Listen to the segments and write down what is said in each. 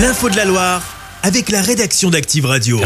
L'info de la Loire avec la rédaction d'Active Radio.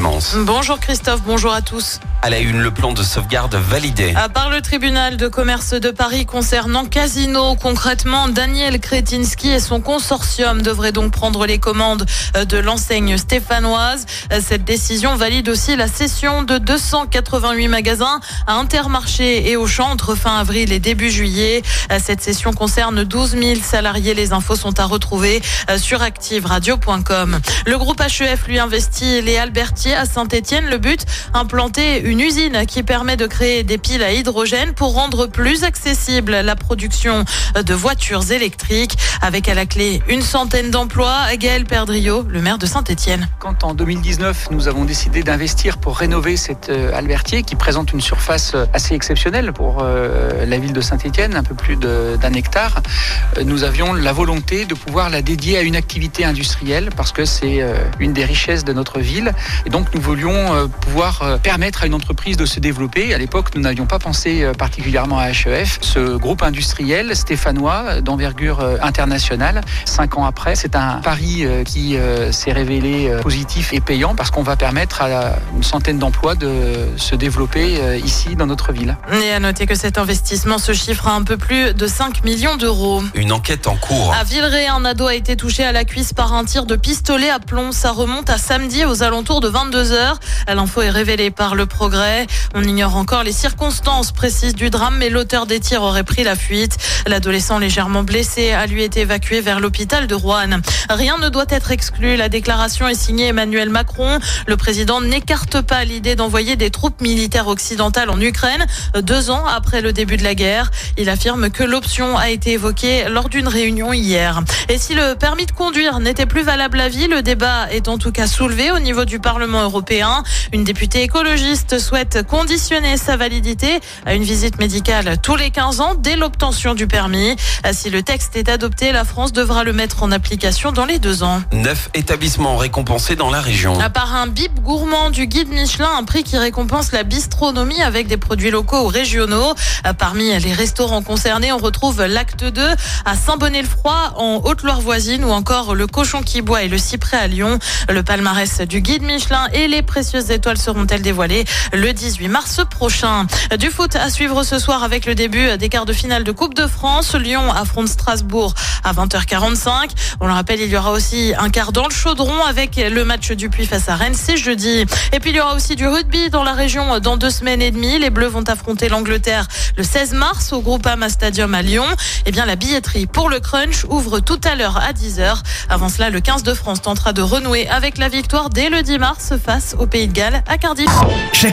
Bonjour Christophe, bonjour à tous. À la une, le plan de sauvegarde validé. À part le tribunal de commerce de Paris concernant Casino, concrètement, Daniel Kretinsky et son consortium devraient donc prendre les commandes euh, de l'enseigne stéphanoise. Euh, Cette décision valide aussi la cession de 288 magasins à Intermarché et Auchan entre fin avril et début juillet. Euh, Cette cession concerne 12 000 salariés. Les infos sont à retrouver sur activeradio.com. Le groupe HEF lui investit les Albertiers à Saint-Etienne. Le but, implanter une usine qui permet de créer des piles à hydrogène pour rendre plus accessible la production de voitures électriques. Avec à la clé une centaine d'emplois. Gaël Perdriau, le maire de Saint-Etienne. Quand en 2019, nous avons décidé d'investir pour rénover cet euh, Albertier qui présente une surface euh, assez exceptionnelle pour euh, la ville de Saint-Étienne, un peu plus d'un hectare, nous avions la volonté de pouvoir la dédier à une activité industrielle parce que c'est une des richesses de notre ville. Et donc nous voulions pouvoir permettre à une entreprise de se développer. À l'époque, nous n'avions pas pensé euh, particulièrement à HEF. Ce groupe industriel stéphanois d'envergure euh, internationale, cinq ans après, c'est un pari euh, qui s'est révélé positif et payant parce qu'on va permettre à une centaine d'emplois de se développer ici dans notre ville. Et à noter que cet investissement se chiffre à un peu plus de 5 millions d'euros. Une enquête en cours. À Villeray, un ado a été touché à la cuisse par un tir de pistolet à plomb. Ça remonte à samedi aux alentours de 22h. L'info est révélée par le On ignore encore les circonstances précises du drame, mais l'auteur des tirs aurait pris la fuite. L'adolescent légèrement blessé a lui été évacué vers l'hôpital de Rouen. Rien ne doit être exclu. La déclaration est signée Emmanuel Macron. Le président n'écarte pas l'idée d'envoyer des troupes militaires occidentales en Ukraine deux ans après le début de la guerre. Il affirme que l'option a été évoquée lors d'une réunion hier. Et si le permis de conduire n'était plus valable à vie, le débat est en tout cas soulevé au niveau du Parlement européen. Une députée écologiste souhaite conditionner sa validité à une visite médicale tous les 15 ans dès l'obtention du permis. Si le texte est adopté, la France devra le mettre en application dans les deux ans. Neuf établissements récompensés dans la région. À part un bip gourmand du guide Michelin, un prix qui récompense la bistronomie avec des produits locaux ou régionaux. Euh, Parmi les restaurants concernés, on retrouve l'acte 2 à Saint-Bonnet-le-Froid en Haute-Loire voisine ou encore le cochon qui boit et le cyprès à Lyon. Le palmarès du guide Michelin et les précieuses étoiles seront-elles dévoilées le 18 mars prochain. Du foot à suivre ce soir avec le début des quarts de finale de Coupe de France. Lyon affronte Strasbourg à 20h45. On le rappelle, il y aura aussi un quart dans le chaudron avec le match du Puy face à Rennes, c'est jeudi. Et puis il y aura aussi du rugby dans la région dans deux semaines et demie. Les Bleus vont affronter l'Angleterre le 16 mars au Groupama Stadium à Lyon. Eh bien, la billetterie pour le crunch ouvre tout à l'heure à 10h. Avant cela, le 15 de France tentera de renouer avec la victoire dès le 10 mars face au Pays de Galles à Cardiff.